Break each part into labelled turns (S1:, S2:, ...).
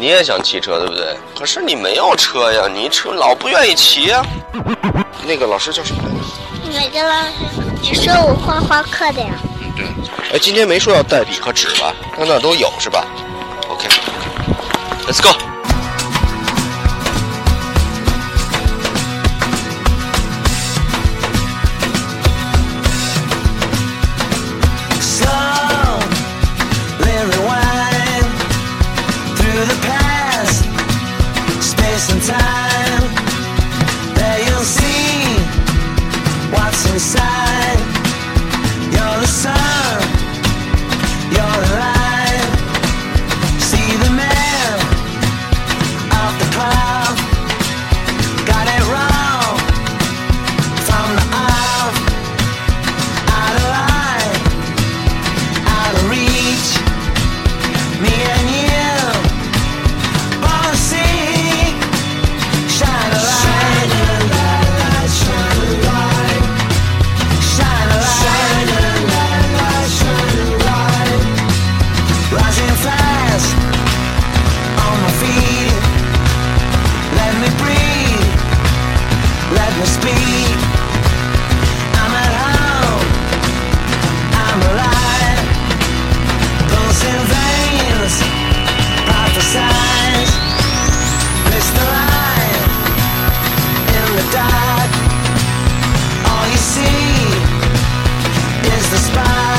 S1: 你也想骑车对不对？可是你没有车呀，你车老不愿意骑呀。那个老师叫什么来着？
S2: 哪个老师？你说我画画课的呀？
S1: 嗯，对。哎，今天没说要带笔和纸吧？那那都有是吧？OK，Let's go。
S3: Let me speak. I'm at home, I'm alive. Pulsing veins, prophesize, crystalline in the dark. All you see is the spot.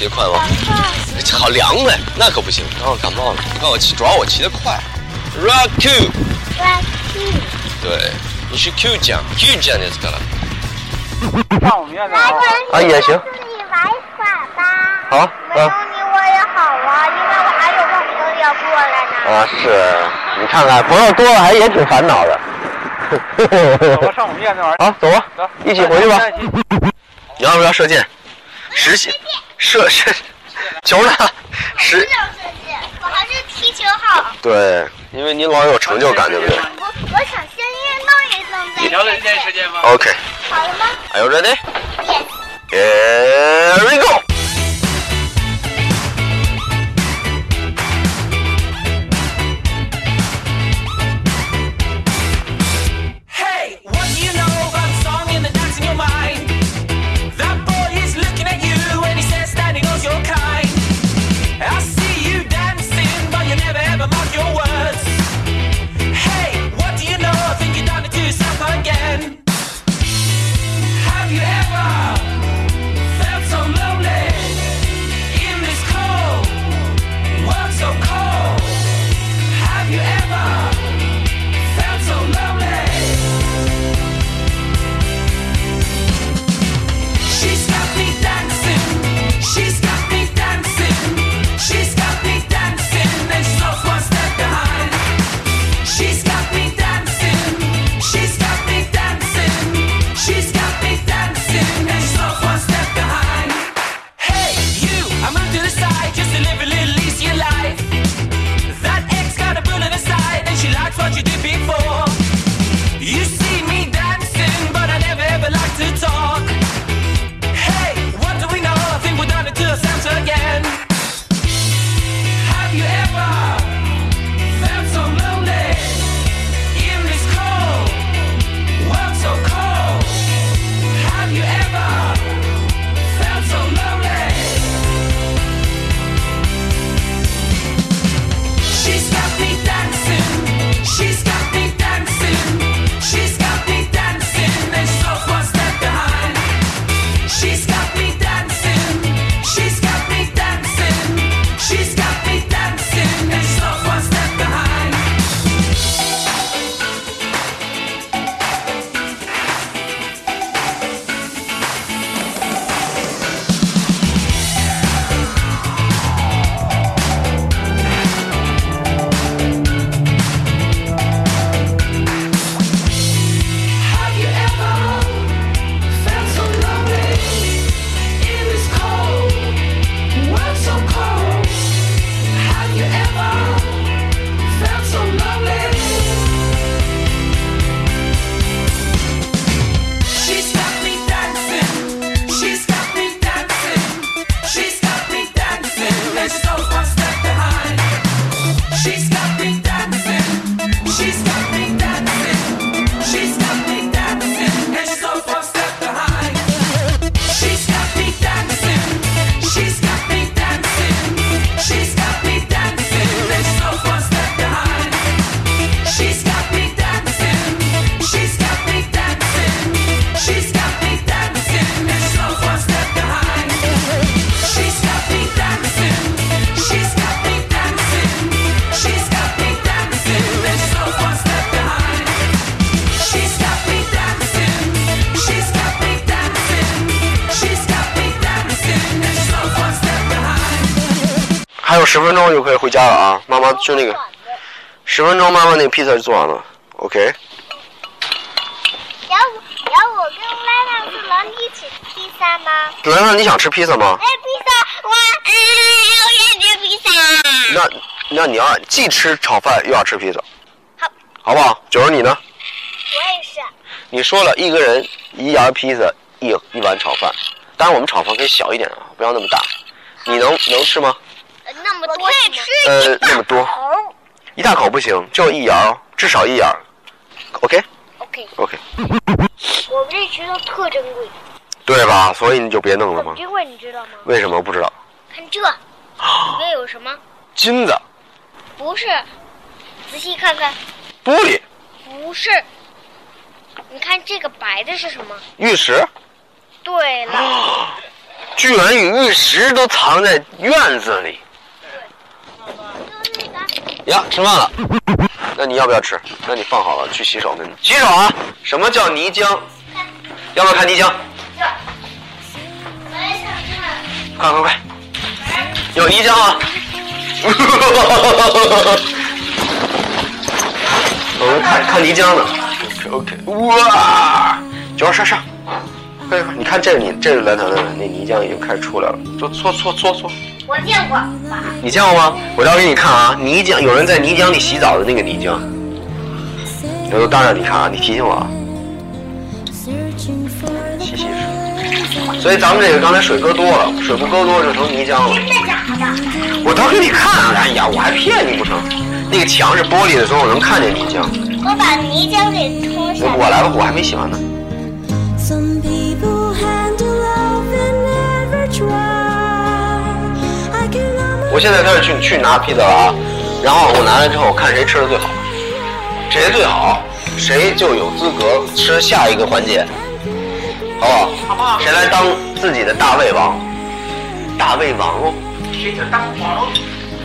S1: 骑得快吗？好凉快，那可不行，让我感冒了。让我骑，主要我骑得快。Rock Q，
S2: 来去。
S1: 对，你是 Q 酱，Q 酱ですから。
S2: 来，不然
S1: 啊也行
S2: 你
S4: 好，
S5: 没有
S4: 嗯
S5: 你我也好啊，因为我还有个朋友要过来呢。
S4: 啊是，你看看朋友多了还也挺烦恼的。
S1: 走吧，上我们院那玩意儿。
S4: 好，走吧
S1: 走，
S4: 一起回去吧。
S1: 在一起
S4: 你要不要射箭？实现 射射球呢？实
S5: 不想射箭，我还是踢球好。
S4: 对，因为你老有成就感，对不对
S5: 我我想先运动运动再
S1: 聊了这件时间吗
S4: ？？OK，
S5: 好了吗
S4: Are you
S5: ready?？Yes。
S4: Here we go. 十分钟就可以回家了啊！妈妈就那个十分钟，妈妈那个披萨就做完了。OK，
S5: 然后然后我跟赖赖是能一起吃披萨吗？
S4: 兰兰，你想吃披萨吗？
S5: 哎，披萨，我嗯，我想吃披萨。
S4: 那那你要既吃炒饭又要吃披萨，
S5: 好，
S4: 好不好？九儿你呢？
S5: 我也是。
S4: 你说了一个人一牙披萨，一一碗炒饭。当然我们炒饭可以小一点啊，不要那么大。你能能吃吗？
S5: 呃那么多我可以吃
S4: 呃，那么多，一大口不行，就一牙哦，至少一牙。OK OK，OK，
S5: 我们这石头特珍贵，
S4: 对吧？所以你就别弄了嘛。
S5: 很珍贵，你知道吗？
S4: 为什么不知道？
S5: 看这，里面有什么？
S4: 金子、
S5: 不是，仔细看看，
S4: 玻璃、
S5: 不是。你看这个白的是什么？
S4: 玉石，
S5: 对了，
S4: 居然玉石都藏在院子里呀！吃饭了，那你要不要吃？那你放好了，去洗手你洗手啊！什么叫泥浆？要不要看泥浆？
S5: 我也想看。
S4: 快快快！
S1: 有泥浆啊！我们看看泥浆呢。OK OK 哇！九上上，快快，你看这个泥，这个来头的那泥浆已经开始出来了，搓搓搓搓搓。
S5: 我见过？
S1: 你见过吗？我要给你看啊，泥浆有人在泥浆里洗澡的那个泥浆。我都当着你看啊，你提醒我啊。洗洗水。所以咱们这个刚才水搁多了，水不搁多就成泥浆了。
S5: 真的假的？
S1: 我倒给你看啊！哎呀，我还骗你不成？那个墙是玻璃的时候，我能看见泥浆。
S5: 我把泥浆给冲下
S1: 我来吧，我还没洗完呢。我现在开始去去拿披萨了啊，然后我拿来之后看谁吃的最好，谁最好，谁就有资格吃下一个环节，好不好？
S6: 好不好？
S1: 谁来当自己的大胃王？大胃王哦，
S6: 谁就当王，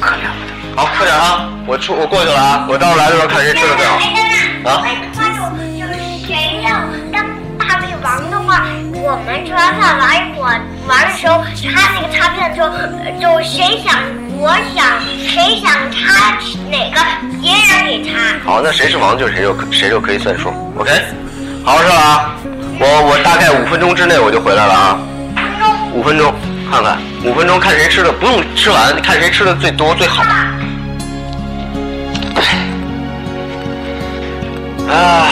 S6: 可了不得。
S1: 好，快点啊！我出我过去了啊！我到时候来的时候看谁吃的最好。啊
S5: 哎，那就就是谁我们吃完饭玩一会儿，玩的时候，他那个插片的时候，呃就谁想，我想，谁想插哪个，别人给插。
S1: 好，那谁是王就谁就谁就可以算数。OK，好好吃了啊！我我大概五分钟之内我就回来了啊。五分钟，看看五分钟看谁吃的，不用吃完，看谁吃的最多最好。唉，